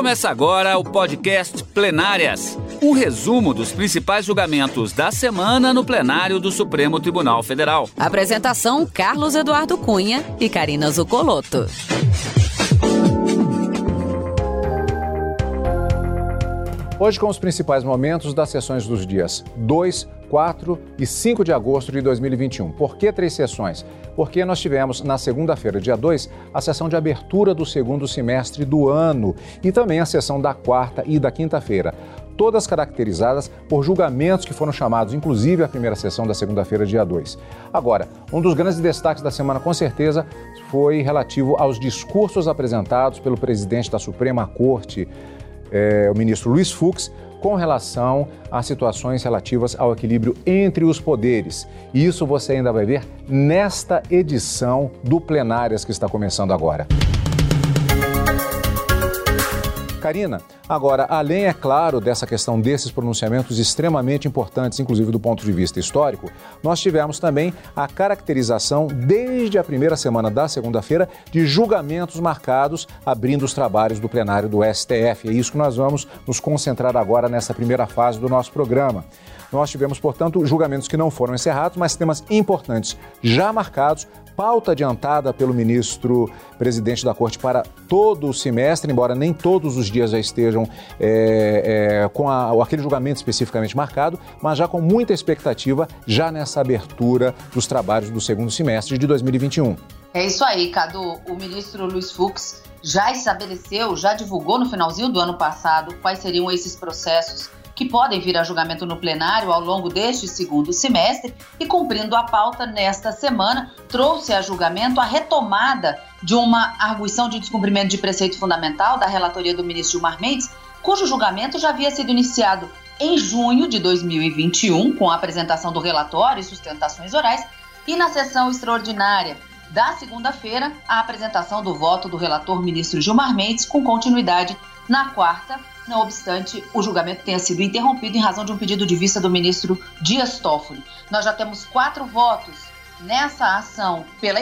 Começa agora o podcast Plenárias um resumo dos principais julgamentos da semana no plenário do Supremo Tribunal Federal. Apresentação: Carlos Eduardo Cunha e Karina Zucolotto. Hoje com os principais momentos das sessões dos dias 2, 4 e 5 de agosto de 2021. Por que três sessões? Porque nós tivemos na segunda-feira, dia 2, a sessão de abertura do segundo semestre do ano e também a sessão da quarta e da quinta-feira. Todas caracterizadas por julgamentos que foram chamados, inclusive a primeira sessão da segunda-feira, dia 2. Agora, um dos grandes destaques da semana, com certeza, foi relativo aos discursos apresentados pelo presidente da Suprema Corte, é, o ministro Luiz Fux com relação às situações relativas ao equilíbrio entre os poderes. E isso você ainda vai ver nesta edição do Plenárias que está começando agora. Karina, agora, além, é claro, dessa questão desses pronunciamentos extremamente importantes, inclusive do ponto de vista histórico, nós tivemos também a caracterização, desde a primeira semana da segunda-feira, de julgamentos marcados abrindo os trabalhos do plenário do STF. É isso que nós vamos nos concentrar agora nessa primeira fase do nosso programa. Nós tivemos, portanto, julgamentos que não foram encerrados, mas temas importantes já marcados pauta adiantada pelo ministro presidente da Corte para todo o semestre, embora nem todos os dias já estejam é, é, com a, aquele julgamento especificamente marcado, mas já com muita expectativa já nessa abertura dos trabalhos do segundo semestre de 2021. É isso aí, Cadu. O ministro Luiz Fux já estabeleceu, já divulgou no finalzinho do ano passado quais seriam esses processos que podem vir a julgamento no plenário ao longo deste segundo semestre e, cumprindo a pauta nesta semana, trouxe a julgamento a retomada de uma arguição de descumprimento de preceito fundamental da relatoria do ministro Gilmar Mendes, cujo julgamento já havia sido iniciado em junho de 2021, com a apresentação do relatório e sustentações orais, e na sessão extraordinária da segunda-feira, a apresentação do voto do relator ministro Gilmar Mendes, com continuidade na quarta, não obstante o julgamento tenha sido interrompido em razão de um pedido de vista do ministro Dias Toffoli. Nós já temos quatro votos nessa ação pela,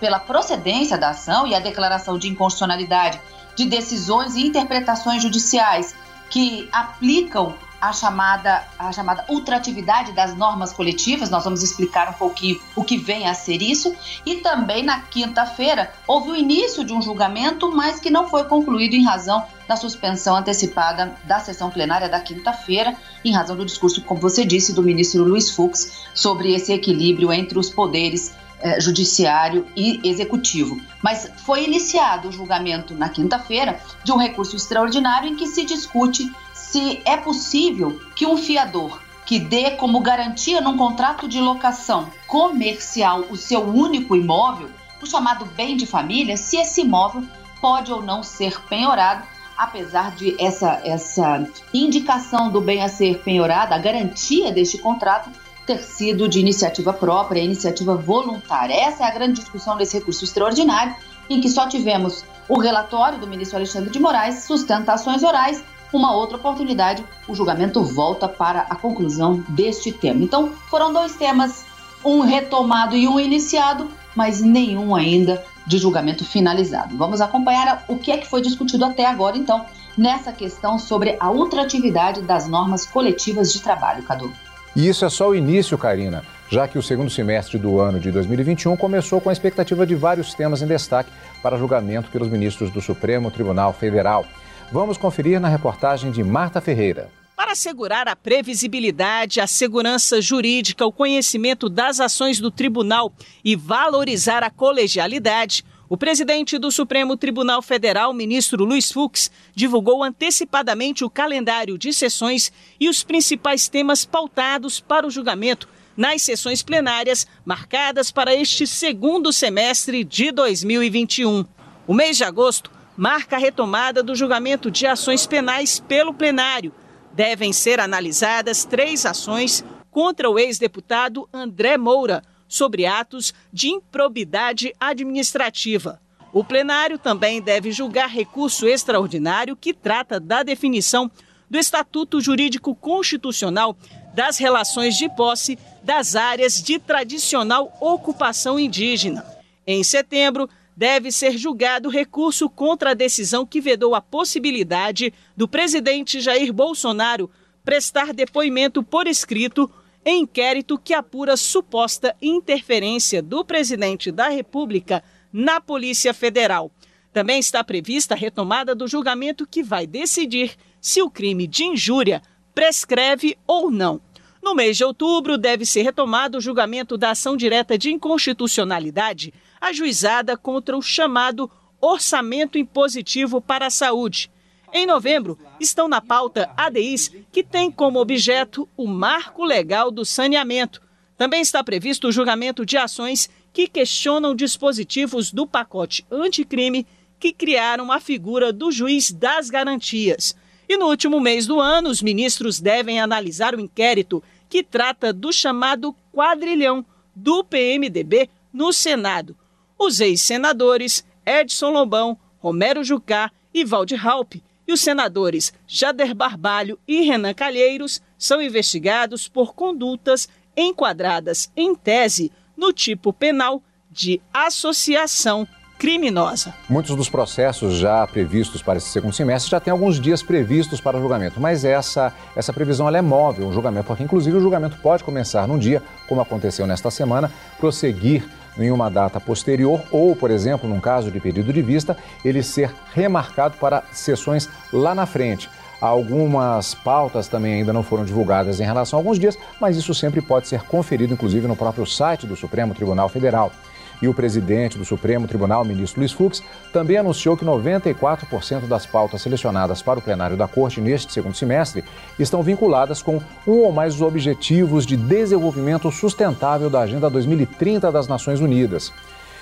pela procedência da ação e a declaração de inconstitucionalidade de decisões e interpretações judiciais que aplicam a chamada, a chamada ultratividade das normas coletivas. Nós vamos explicar um pouquinho o que vem a ser isso. E também na quinta-feira houve o início de um julgamento, mas que não foi concluído em razão da suspensão antecipada da sessão plenária da quinta-feira, em razão do discurso, como você disse, do ministro Luiz Fux sobre esse equilíbrio entre os poderes eh, judiciário e executivo. Mas foi iniciado o julgamento na quinta-feira de um recurso extraordinário em que se discute se é possível que um fiador que dê como garantia num contrato de locação comercial o seu único imóvel, o chamado bem de família, se esse imóvel pode ou não ser penhorado, apesar de essa, essa indicação do bem a ser penhorado, a garantia deste contrato ter sido de iniciativa própria, iniciativa voluntária. Essa é a grande discussão desse recurso extraordinário, em que só tivemos o relatório do ministro Alexandre de Moraes, sustentações orais uma outra oportunidade, o julgamento volta para a conclusão deste tema. Então, foram dois temas, um retomado e um iniciado, mas nenhum ainda de julgamento finalizado. Vamos acompanhar o que é que foi discutido até agora, então, nessa questão sobre a ultratividade das normas coletivas de trabalho, Cadu. E isso é só o início, Karina, já que o segundo semestre do ano de 2021 começou com a expectativa de vários temas em destaque para julgamento pelos ministros do Supremo Tribunal Federal. Vamos conferir na reportagem de Marta Ferreira. Para assegurar a previsibilidade, a segurança jurídica, o conhecimento das ações do tribunal e valorizar a colegialidade, o presidente do Supremo Tribunal Federal, ministro Luiz Fux, divulgou antecipadamente o calendário de sessões e os principais temas pautados para o julgamento nas sessões plenárias marcadas para este segundo semestre de 2021. O mês de agosto marca a retomada do julgamento de ações penais pelo plenário. Devem ser analisadas três ações contra o ex-deputado André Moura sobre atos de improbidade administrativa. O plenário também deve julgar recurso extraordinário que trata da definição do Estatuto Jurídico Constitucional das relações de posse das áreas de tradicional ocupação indígena. Em setembro, deve ser julgado recurso contra a decisão que vedou a possibilidade do presidente Jair Bolsonaro prestar depoimento por escrito em inquérito que apura suposta interferência do presidente da República na Polícia Federal. Também está prevista a retomada do julgamento que vai decidir se o crime de injúria prescreve ou não. No mês de outubro, deve ser retomado o julgamento da ação direta de inconstitucionalidade ajuizada contra o chamado Orçamento Impositivo para a Saúde. Em novembro, estão na pauta ADIs, que tem como objeto o marco legal do saneamento. Também está previsto o julgamento de ações que questionam dispositivos do pacote anticrime que criaram a figura do juiz das garantias. E no último mês do ano, os ministros devem analisar o inquérito que trata do chamado quadrilhão do PMDB no Senado. Os ex-senadores Edson Lobão, Romero Jucá e Valde Halpe e os senadores Jader Barbalho e Renan Calheiros são investigados por condutas enquadradas em tese no tipo penal de associação criminosa. Muitos dos processos já previstos para esse segundo semestre já têm alguns dias previstos para julgamento, mas essa, essa previsão é móvel, o julgamento, porque inclusive o julgamento pode começar num dia, como aconteceu nesta semana, prosseguir em uma data posterior ou, por exemplo, num caso de pedido de vista, ele ser remarcado para sessões lá na frente. Algumas pautas também ainda não foram divulgadas em relação a alguns dias, mas isso sempre pode ser conferido, inclusive, no próprio site do Supremo Tribunal Federal. E o presidente do Supremo Tribunal, ministro Luiz Fux, também anunciou que 94% das pautas selecionadas para o plenário da Corte neste segundo semestre estão vinculadas com um ou mais objetivos de desenvolvimento sustentável da Agenda 2030 das Nações Unidas.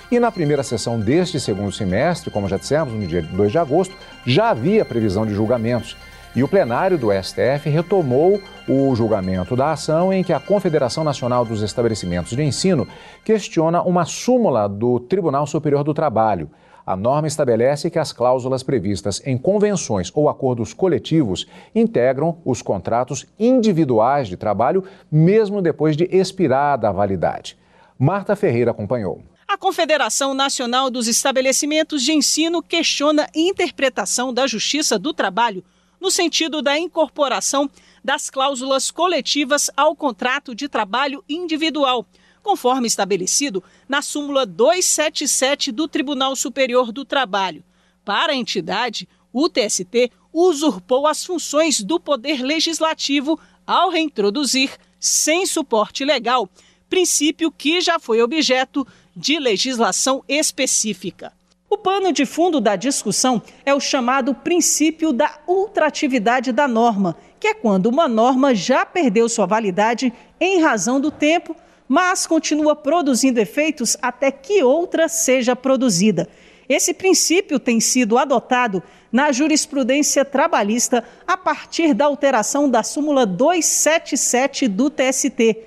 E na primeira sessão deste segundo semestre, como já dissemos, no dia 2 de agosto, já havia previsão de julgamentos. E o plenário do STF retomou o julgamento da ação em que a Confederação Nacional dos Estabelecimentos de Ensino questiona uma súmula do Tribunal Superior do Trabalho. A norma estabelece que as cláusulas previstas em convenções ou acordos coletivos integram os contratos individuais de trabalho, mesmo depois de expirada a validade. Marta Ferreira acompanhou. A Confederação Nacional dos Estabelecimentos de Ensino questiona interpretação da Justiça do Trabalho no sentido da incorporação das cláusulas coletivas ao contrato de trabalho individual, conforme estabelecido na súmula 277 do Tribunal Superior do Trabalho. Para a entidade, o TST usurpou as funções do Poder Legislativo ao reintroduzir, sem suporte legal, princípio que já foi objeto de legislação específica. O pano de fundo da discussão é o chamado princípio da ultratividade da norma, que é quando uma norma já perdeu sua validade em razão do tempo, mas continua produzindo efeitos até que outra seja produzida. Esse princípio tem sido adotado na jurisprudência trabalhista a partir da alteração da súmula 277 do TST.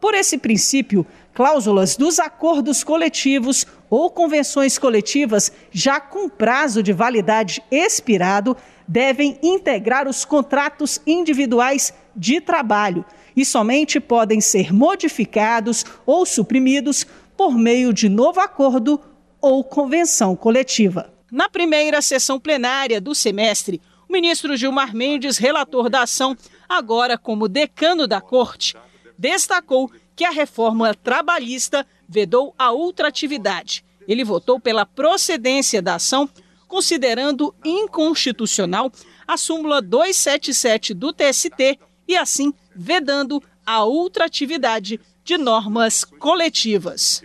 Por esse princípio, cláusulas dos acordos coletivos ou convenções coletivas já com prazo de validade expirado devem integrar os contratos individuais de trabalho e somente podem ser modificados ou suprimidos por meio de novo acordo ou convenção coletiva. Na primeira sessão plenária do semestre, o ministro Gilmar Mendes, relator da ação, agora como decano da Corte, destacou que a reforma trabalhista vedou a ultratividade. Ele votou pela procedência da ação, considerando inconstitucional a súmula 277 do TST e, assim, vedando a ultratividade de normas coletivas.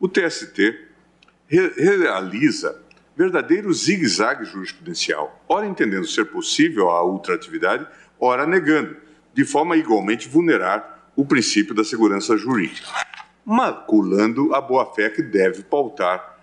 O TST re realiza verdadeiro zigue-zague jurisprudencial, ora entendendo ser possível a ultratividade, ora negando, de forma igualmente vulnerar o princípio da segurança jurídica maculando a boa-fé que deve pautar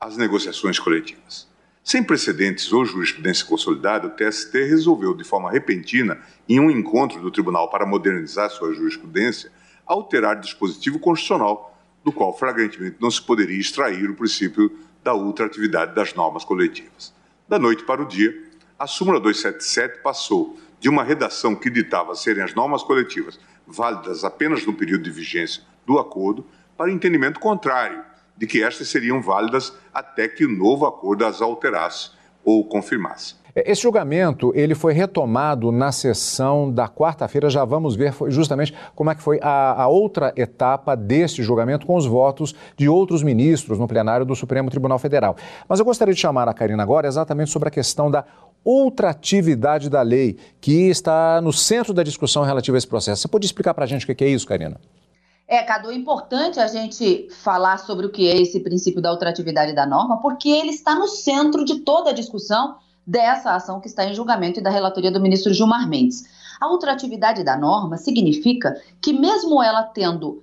as negociações coletivas. Sem precedentes ou jurisprudência consolidada, o TST resolveu, de forma repentina, em um encontro do tribunal para modernizar sua jurisprudência, alterar dispositivo constitucional, do qual flagrantemente não se poderia extrair o princípio da ultratividade das normas coletivas. Da noite para o dia, a súmula 277 passou de uma redação que ditava serem as normas coletivas válidas apenas no período de vigência do acordo para entendimento contrário, de que estas seriam válidas até que o novo acordo as alterasse ou confirmasse. É, esse julgamento ele foi retomado na sessão da quarta-feira. Já vamos ver justamente como é que foi a, a, outra etapa deste julgamento com os votos de outros ministros no plenário do Supremo Tribunal Federal. Mas eu gostaria de chamar a Karina agora exatamente sobre a questão da ultratividade da lei, que está no centro da discussão relativa a esse processo. Você pode explicar para a gente o que é isso, Karina? É, Cadu, é importante a gente falar sobre o que é esse princípio da ultratividade da norma, porque ele está no centro de toda a discussão dessa ação que está em julgamento e da relatoria do ministro Gilmar Mendes. A ultratividade da norma significa que, mesmo ela tendo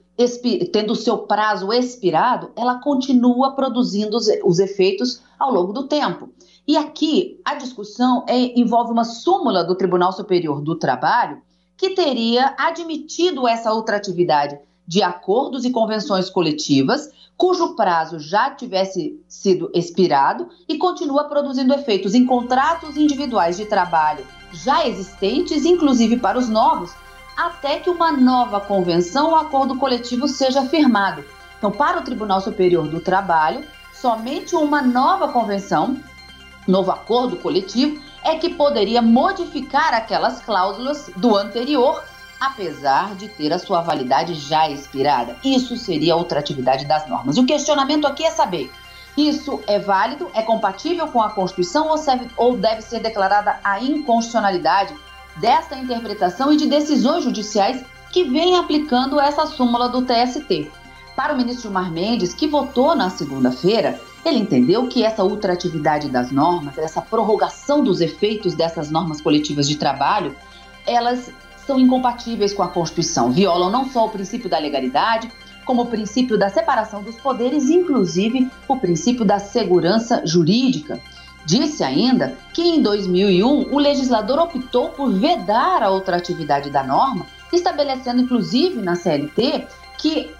tendo seu prazo expirado, ela continua produzindo os, efeitos ao longo do tempo. E aqui a discussão é, envolve uma súmula do Tribunal Superior do Trabalho que teria admitido essa ultratividade de acordos e convenções coletivas cujo prazo já tivesse sido expirado e continua produzindo efeitos em contratos individuais de trabalho já existentes, inclusive para os novos, até que uma nova convenção ou acordo coletivo seja firmado. Então, para o Tribunal Superior do Trabalho, somente uma nova convenção, novo acordo coletivo, é que poderia modificar aquelas cláusulas do anterior apesar de ter a sua validade já expirada. Isso seria outra atividade das normas. E o questionamento aqui é saber: isso é válido, é compatível com a Constituição ou, serve, ou deve ser declarada a inconstitucionalidade dessa interpretação e de decisões judiciais que vem aplicando essa súmula do TST? Para o ministro Gilmar Mendes, que votou na segunda-feira, ele entendeu que essa ultratividade das normas, essa prorrogação dos efeitos dessas normas coletivas de trabalho, elas são incompatíveis com a Constituição. Violam não só o princípio da legalidade, como o princípio da separação dos poderes, inclusive o princípio da segurança jurídica. Disse ainda que em 2001 o legislador optou por vedar a outra atividade da norma, estabelecendo inclusive na CLT que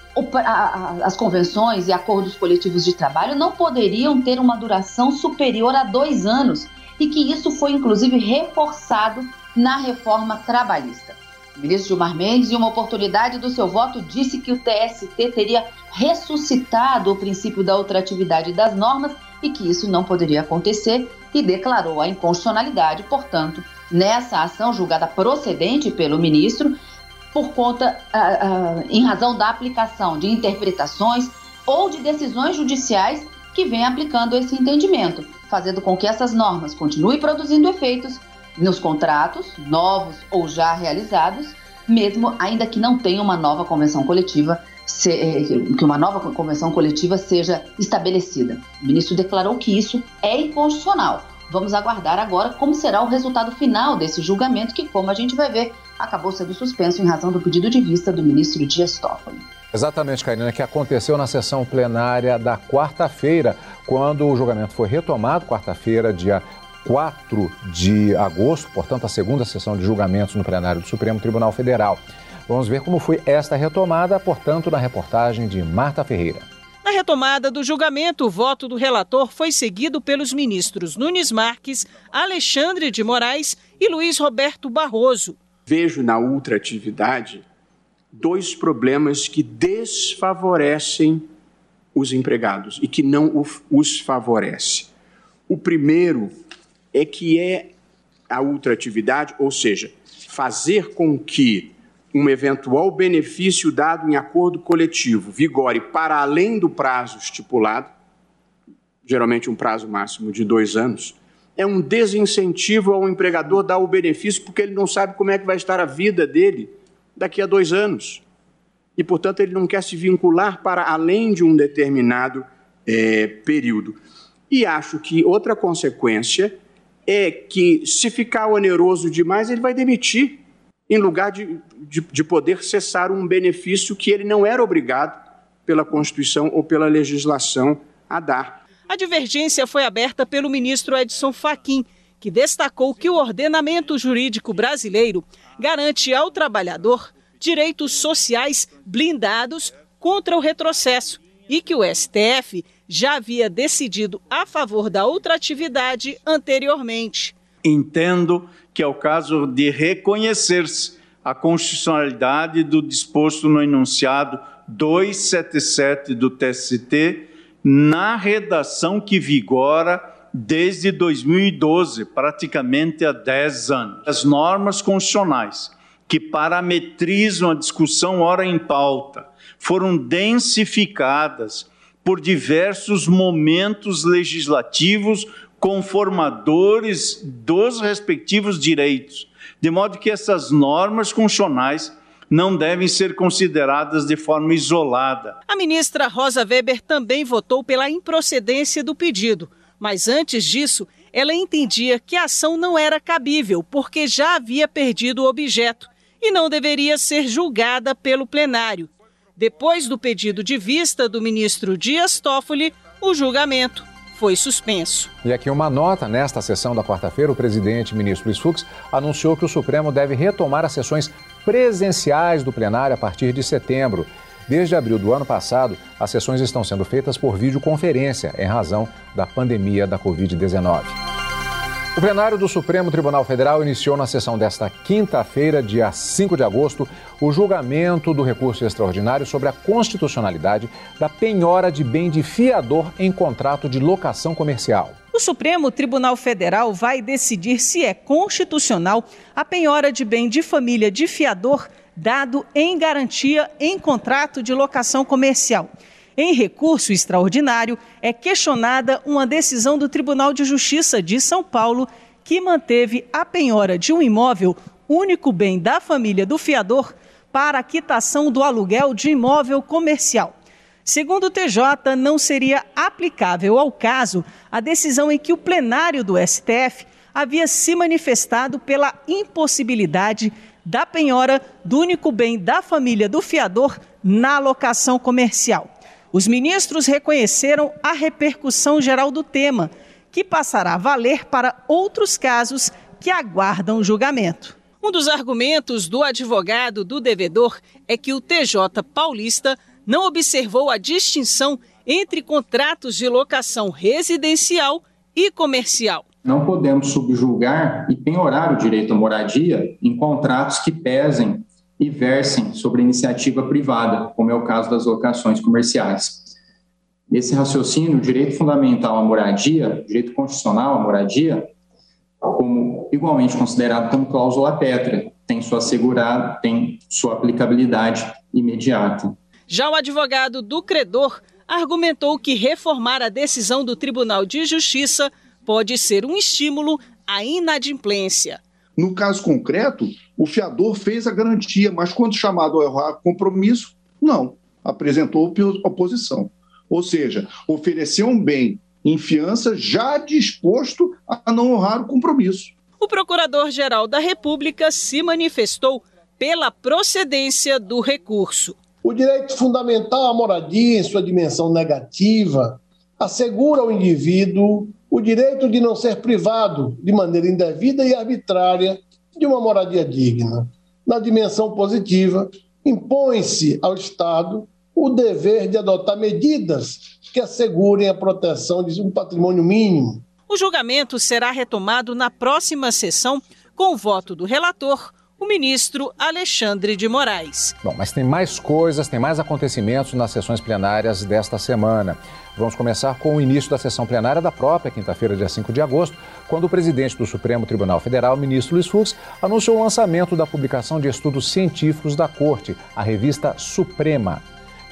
as convenções e acordos coletivos de trabalho não poderiam ter uma duração superior a dois anos e que isso foi inclusive reforçado na reforma trabalhista. O ministro Gilmar Mendes, em uma oportunidade do seu voto, disse que o TST teria ressuscitado o princípio da ultratividade das normas e que isso não poderia acontecer e declarou a inconstitucionalidade, portanto, nessa ação julgada procedente pelo ministro, por conta, uh, uh, em razão da aplicação de interpretações ou de decisões judiciais que vem aplicando esse entendimento, fazendo com que essas normas continuem produzindo efeitos nos contratos, novos ou já realizados, mesmo ainda que não tenha uma nova convenção coletiva, eh, que uma nova convenção coletiva seja estabelecida. O ministro declarou que isso é inconstitucional. Vamos aguardar agora como será o resultado final desse julgamento, que, como a gente vai ver, acabou sendo suspenso em razão do pedido de vista do ministro Dias Toffoli. Exatamente, Karina, que aconteceu na sessão plenária da quarta-feira, quando o julgamento foi retomado, quarta-feira, dia 4 de agosto, portanto, a segunda sessão de julgamentos no plenário do Supremo Tribunal Federal. Vamos ver como foi esta retomada, portanto, na reportagem de Marta Ferreira. Na retomada do julgamento, o voto do relator foi seguido pelos ministros Nunes Marques, Alexandre de Moraes e Luiz Roberto Barroso. Vejo na ultratividade dois problemas que desfavorecem os empregados e que não os favorece. O primeiro é que é a ultratividade, ou seja, fazer com que um eventual benefício dado em acordo coletivo vigore para além do prazo estipulado, geralmente um prazo máximo de dois anos, é um desincentivo ao empregador dar o benefício porque ele não sabe como é que vai estar a vida dele daqui a dois anos. E, portanto, ele não quer se vincular para além de um determinado é, período. E acho que outra consequência é que, se ficar oneroso demais, ele vai demitir, em lugar de, de, de poder cessar um benefício que ele não era obrigado pela Constituição ou pela legislação a dar. A divergência foi aberta pelo ministro Edson Fachin, que destacou que o ordenamento jurídico brasileiro garante ao trabalhador direitos sociais blindados contra o retrocesso e que o STF já havia decidido a favor da ultratividade anteriormente. Entendo que é o caso de reconhecer-se a constitucionalidade do disposto no enunciado 277 do TST, na redação que vigora desde 2012, praticamente há 10 anos. As normas constitucionais que parametrizam a discussão ora em pauta foram densificadas por diversos momentos legislativos conformadores dos respectivos direitos, de modo que essas normas constitucionais não devem ser consideradas de forma isolada. A ministra Rosa Weber também votou pela improcedência do pedido, mas antes disso, ela entendia que a ação não era cabível porque já havia perdido o objeto e não deveria ser julgada pelo plenário. Depois do pedido de vista do ministro Dias Toffoli, o julgamento foi suspenso. E aqui uma nota: nesta sessão da quarta-feira, o presidente ministro Luiz Fux anunciou que o Supremo deve retomar as sessões presenciais do plenário a partir de setembro. Desde abril do ano passado, as sessões estão sendo feitas por videoconferência, em razão da pandemia da Covid-19. O plenário do Supremo Tribunal Federal iniciou na sessão desta quinta-feira, dia 5 de agosto, o julgamento do recurso extraordinário sobre a constitucionalidade da penhora de bem de fiador em contrato de locação comercial. O Supremo Tribunal Federal vai decidir se é constitucional a penhora de bem de família de fiador dado em garantia em contrato de locação comercial. Em recurso extraordinário, é questionada uma decisão do Tribunal de Justiça de São Paulo que manteve a penhora de um imóvel, único bem da família do fiador, para a quitação do aluguel de imóvel comercial. Segundo o TJ, não seria aplicável ao caso a decisão em que o plenário do STF havia se manifestado pela impossibilidade da penhora do único bem da família do fiador na locação comercial. Os ministros reconheceram a repercussão geral do tema, que passará a valer para outros casos que aguardam julgamento. Um dos argumentos do advogado do devedor é que o TJ paulista não observou a distinção entre contratos de locação residencial e comercial. Não podemos subjulgar e penhorar o direito à moradia em contratos que pesem e versem sobre iniciativa privada, como é o caso das locações comerciais. Nesse raciocínio, o direito fundamental à moradia, direito constitucional à moradia, como igualmente considerado como cláusula pétrea, tem sua assegurada, tem sua aplicabilidade imediata. Já o advogado do credor argumentou que reformar a decisão do Tribunal de Justiça pode ser um estímulo à inadimplência. No caso concreto, o fiador fez a garantia, mas quando chamado a errar compromisso, não, apresentou oposição. Ou seja, ofereceu um bem em fiança já disposto a não honrar o compromisso. O Procurador-Geral da República se manifestou pela procedência do recurso. O direito fundamental à moradia, em sua dimensão negativa, assegura ao indivíduo o direito de não ser privado de maneira indevida e arbitrária de uma moradia digna. Na dimensão positiva, impõe-se ao Estado o dever de adotar medidas que assegurem a proteção de um patrimônio mínimo. O julgamento será retomado na próxima sessão com o voto do relator, o ministro Alexandre de Moraes. Bom, mas tem mais coisas, tem mais acontecimentos nas sessões plenárias desta semana. Vamos começar com o início da sessão plenária da própria quinta-feira, dia 5 de agosto, quando o presidente do Supremo Tribunal Federal, ministro Luiz Fux, anunciou o lançamento da publicação de estudos científicos da Corte, a revista Suprema.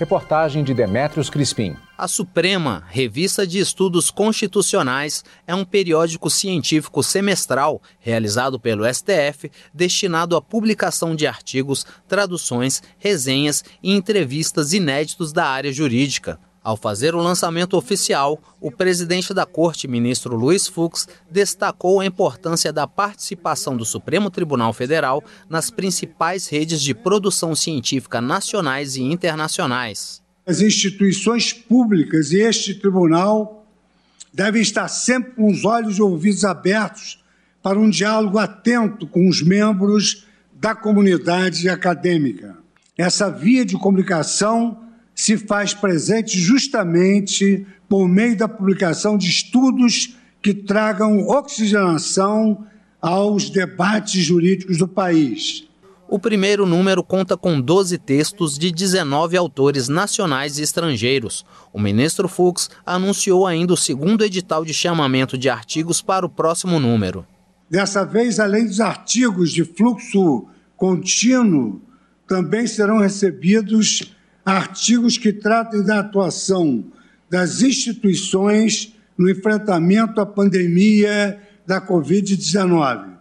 Reportagem de Demétrios Crispim. A Suprema, Revista de Estudos Constitucionais, é um periódico científico semestral realizado pelo STF, destinado à publicação de artigos, traduções, resenhas e entrevistas inéditos da área jurídica. Ao fazer o lançamento oficial, o presidente da Corte, ministro Luiz Fux, destacou a importância da participação do Supremo Tribunal Federal nas principais redes de produção científica nacionais e internacionais. As instituições públicas e este tribunal devem estar sempre com os olhos e ouvidos abertos para um diálogo atento com os membros da comunidade acadêmica. Essa via de comunicação se faz presente justamente por meio da publicação de estudos que tragam oxigenação aos debates jurídicos do país. O primeiro número conta com 12 textos de 19 autores nacionais e estrangeiros. O ministro Fux anunciou ainda o segundo edital de chamamento de artigos para o próximo número. Dessa vez, além dos artigos de fluxo contínuo, também serão recebidos artigos que tratem da atuação das instituições no enfrentamento à pandemia da Covid-19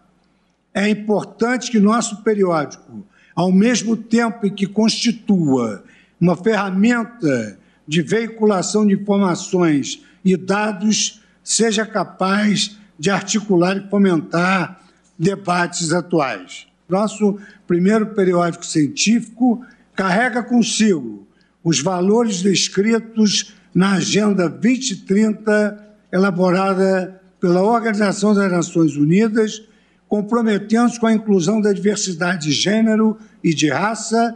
é importante que nosso periódico, ao mesmo tempo em que constitua uma ferramenta de veiculação de informações e dados, seja capaz de articular e fomentar debates atuais. Nosso primeiro periódico científico carrega consigo os valores descritos na Agenda 2030, elaborada pela Organização das Nações Unidas comprometendo-se com a inclusão da diversidade de gênero e de raça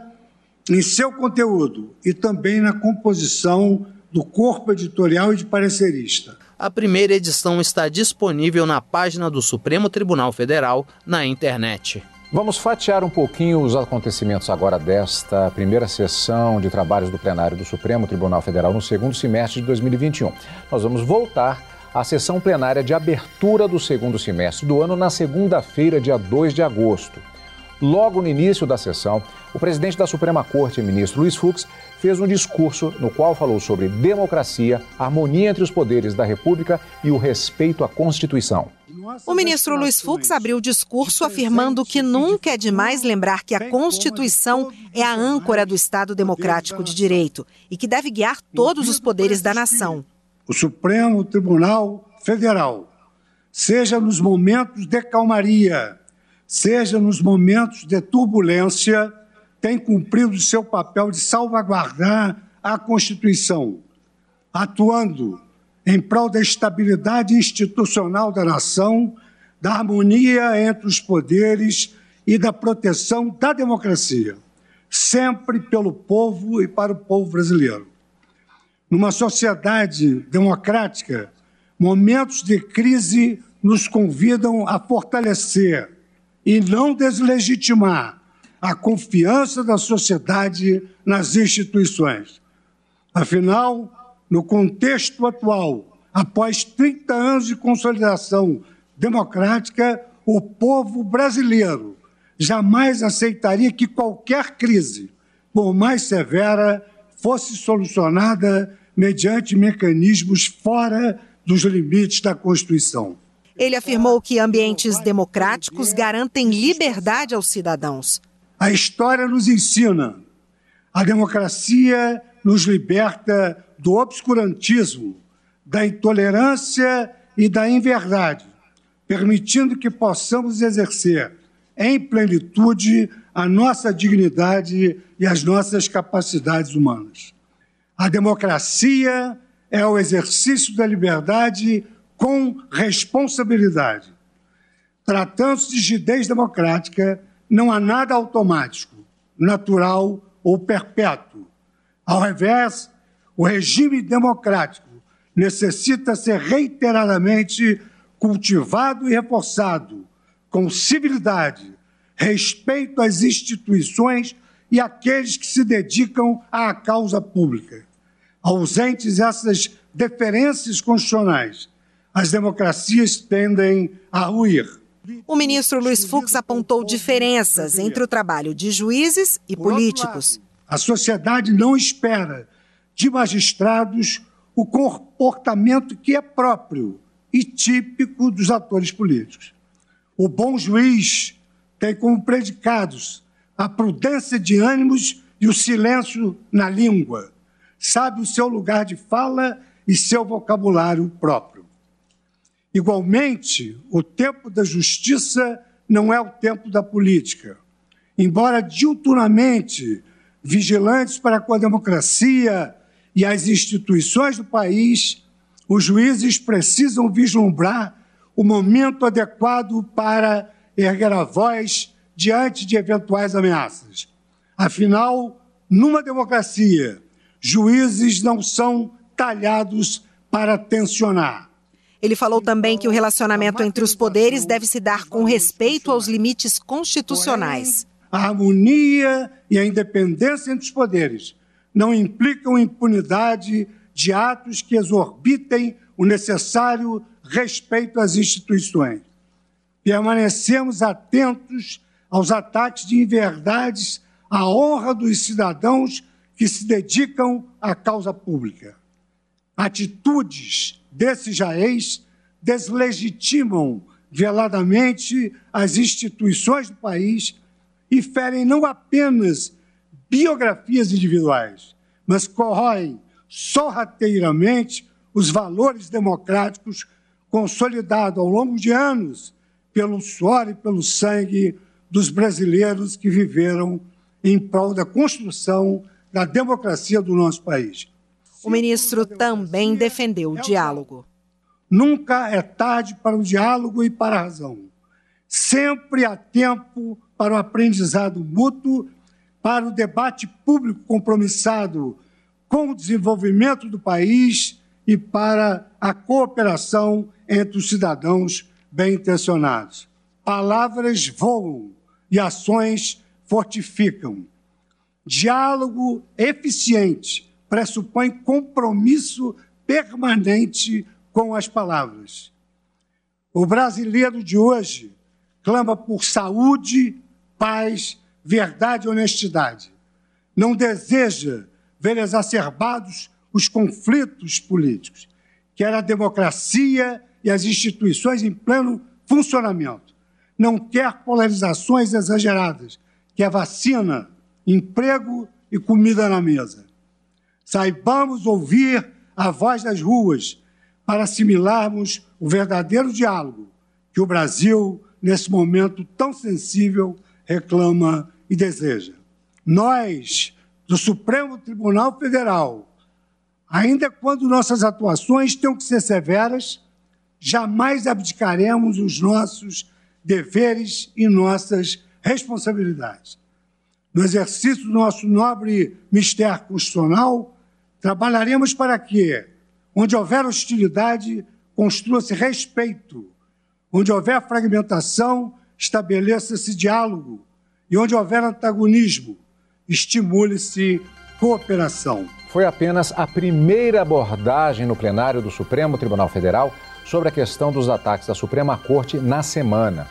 em seu conteúdo e também na composição do corpo editorial e de parecerista. A primeira edição está disponível na página do Supremo Tribunal Federal na internet. Vamos fatiar um pouquinho os acontecimentos agora desta primeira sessão de trabalhos do plenário do Supremo Tribunal Federal no segundo semestre de 2021. Nós vamos voltar a sessão plenária de abertura do segundo semestre do ano na segunda-feira, dia 2 de agosto. Logo no início da sessão, o presidente da Suprema Corte, ministro Luiz Fux, fez um discurso no qual falou sobre democracia, harmonia entre os poderes da República e o respeito à Constituição. O ministro Luiz Fux abriu o discurso afirmando que nunca é demais lembrar que a Constituição é a âncora do Estado democrático de direito e que deve guiar todos os poderes da nação o Supremo Tribunal Federal, seja nos momentos de calmaria, seja nos momentos de turbulência, tem cumprido seu papel de salvaguardar a Constituição, atuando em prol da estabilidade institucional da nação, da harmonia entre os poderes e da proteção da democracia, sempre pelo povo e para o povo brasileiro. Numa sociedade democrática, momentos de crise nos convidam a fortalecer e não deslegitimar a confiança da sociedade nas instituições. Afinal, no contexto atual, após 30 anos de consolidação democrática, o povo brasileiro jamais aceitaria que qualquer crise, por mais severa, fosse solucionada mediante mecanismos fora dos limites da Constituição. Ele afirmou que ambientes democráticos garantem liberdade aos cidadãos. A história nos ensina. A democracia nos liberta do obscurantismo, da intolerância e da inverdade, permitindo que possamos exercer em plenitude a nossa dignidade e as nossas capacidades humanas. A democracia é o exercício da liberdade com responsabilidade. Tratando-se de rigidez democrática, não há nada automático, natural ou perpétuo. Ao revés, o regime democrático necessita ser reiteradamente cultivado e reforçado com civilidade, respeito às instituições e àqueles que se dedicam à causa pública. Ausentes essas deferências constitucionais, as democracias tendem a ruir. O ministro Luiz Fux apontou diferenças entre o trabalho de juízes e políticos. A sociedade não espera de magistrados o comportamento que é próprio e típico dos atores políticos. O bom juiz tem como predicados a prudência de ânimos e o silêncio na língua. Sabe o seu lugar de fala e seu vocabulário próprio. Igualmente, o tempo da justiça não é o tempo da política. Embora diuturnamente vigilantes para com a democracia e as instituições do país, os juízes precisam vislumbrar o momento adequado para erguer a voz diante de eventuais ameaças. Afinal, numa democracia, juízes não são talhados para tensionar. Ele falou também que o relacionamento entre os poderes deve se dar com respeito aos limites constitucionais. a harmonia e a independência entre os poderes não implicam impunidade de atos que exorbitem o necessário respeito às instituições. Permanecemos atentos aos ataques de inverdades à honra dos cidadãos que se dedicam à causa pública. Atitudes desses jaez deslegitimam veladamente as instituições do país e ferem não apenas biografias individuais, mas corroem sorrateiramente os valores democráticos consolidados ao longo de anos pelo suor e pelo sangue dos brasileiros que viveram em prol da construção da democracia do nosso país. O ministro também defendeu o diálogo. Nunca é tarde para o diálogo e para a razão. Sempre há tempo para o aprendizado mútuo, para o debate público compromissado com o desenvolvimento do país e para a cooperação entre os cidadãos bem intencionados. Palavras voam e ações fortificam. Diálogo eficiente pressupõe compromisso permanente com as palavras. O brasileiro de hoje clama por saúde, paz, verdade e honestidade. Não deseja ver exacerbados os conflitos políticos. Quer a democracia e as instituições em pleno funcionamento. Não quer polarizações exageradas. Quer vacina, emprego e comida na mesa. Saibamos ouvir a voz das ruas para assimilarmos o verdadeiro diálogo que o Brasil, nesse momento tão sensível, reclama e deseja. Nós, do Supremo Tribunal Federal, ainda quando nossas atuações tenham que ser severas, jamais abdicaremos os nossos deveres e nossas responsabilidades. No exercício do nosso nobre mistério constitucional, trabalharemos para que, onde houver hostilidade, construa-se respeito, onde houver fragmentação, estabeleça-se diálogo, e onde houver antagonismo, estimule-se cooperação. Foi apenas a primeira abordagem no plenário do Supremo Tribunal Federal sobre a questão dos ataques da Suprema Corte na semana.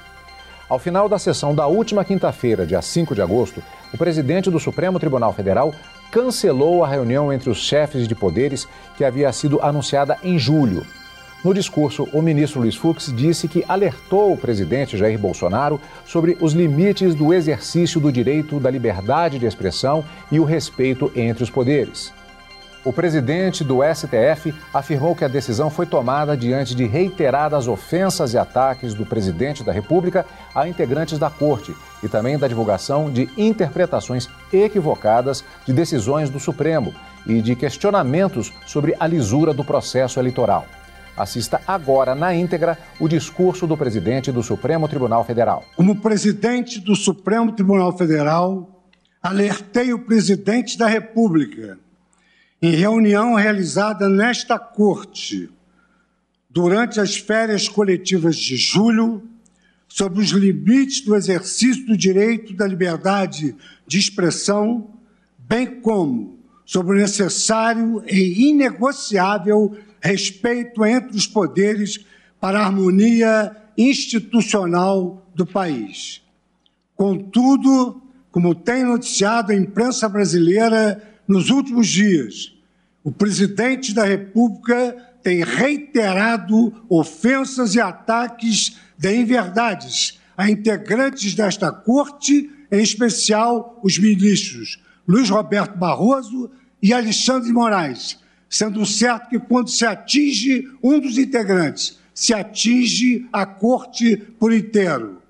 Ao final da sessão da última quinta-feira, dia 5 de agosto, o presidente do Supremo Tribunal Federal cancelou a reunião entre os chefes de poderes que havia sido anunciada em julho. No discurso, o ministro Luiz Fux disse que alertou o presidente Jair Bolsonaro sobre os limites do exercício do direito da liberdade de expressão e o respeito entre os poderes. O presidente do STF afirmou que a decisão foi tomada diante de reiteradas ofensas e ataques do presidente da República a integrantes da corte e também da divulgação de interpretações equivocadas de decisões do Supremo e de questionamentos sobre a lisura do processo eleitoral. Assista agora na íntegra o discurso do presidente do Supremo Tribunal Federal. Como presidente do Supremo Tribunal Federal, alertei o presidente da República, em reunião realizada nesta Corte, durante as férias coletivas de julho, sobre os limites do exercício do direito da liberdade de expressão, bem como sobre o necessário e inegociável respeito entre os poderes para a harmonia institucional do país. Contudo, como tem noticiado a imprensa brasileira nos últimos dias, o presidente da República tem reiterado ofensas e ataques de inverdades a integrantes desta corte, em especial os ministros Luiz Roberto Barroso e Alexandre Moraes, sendo certo que quando se atinge um dos integrantes, se atinge a corte por inteiro.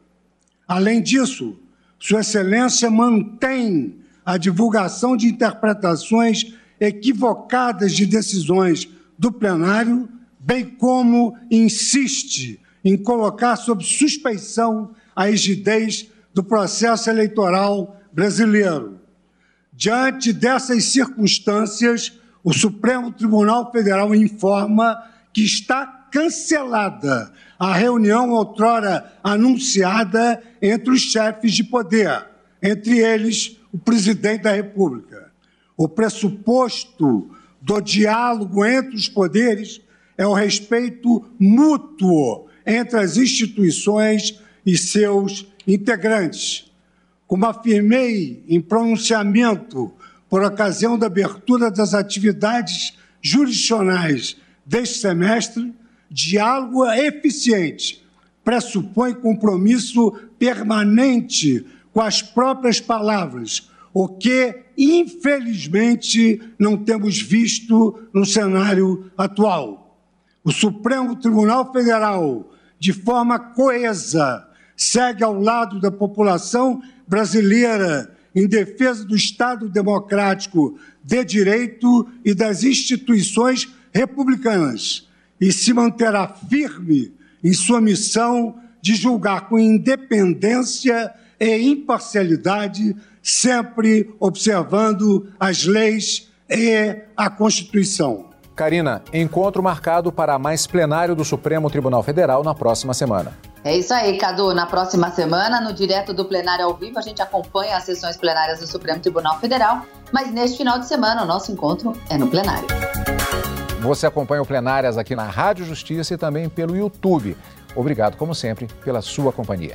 Além disso, Sua Excelência mantém a divulgação de interpretações equivocadas de decisões do plenário, bem como insiste em colocar sob suspeição a rigidez do processo eleitoral brasileiro. Diante dessas circunstâncias, o Supremo Tribunal Federal informa que está cancelada a reunião outrora anunciada entre os chefes de poder, entre eles o presidente da República. O pressuposto do diálogo entre os poderes é o respeito mútuo entre as instituições e seus integrantes. Como afirmei em pronunciamento por ocasião da abertura das atividades jurisdicionais deste semestre, diálogo eficiente pressupõe compromisso permanente com as próprias palavras, o que, infelizmente, não temos visto no cenário atual. O Supremo Tribunal Federal, de forma coesa, segue ao lado da população brasileira em defesa do Estado democrático de direito e das instituições republicanas e se manterá firme em sua missão de julgar com independência e imparcialidade, sempre observando as leis e a Constituição. Karina, encontro marcado para mais plenário do Supremo Tribunal Federal na próxima semana. É isso aí, Cadu. Na próxima semana, no direto do plenário ao vivo, a gente acompanha as sessões plenárias do Supremo Tribunal Federal, mas neste final de semana o nosso encontro é no plenário. Você acompanha o Plenárias aqui na Rádio Justiça e também pelo YouTube. Obrigado, como sempre, pela sua companhia.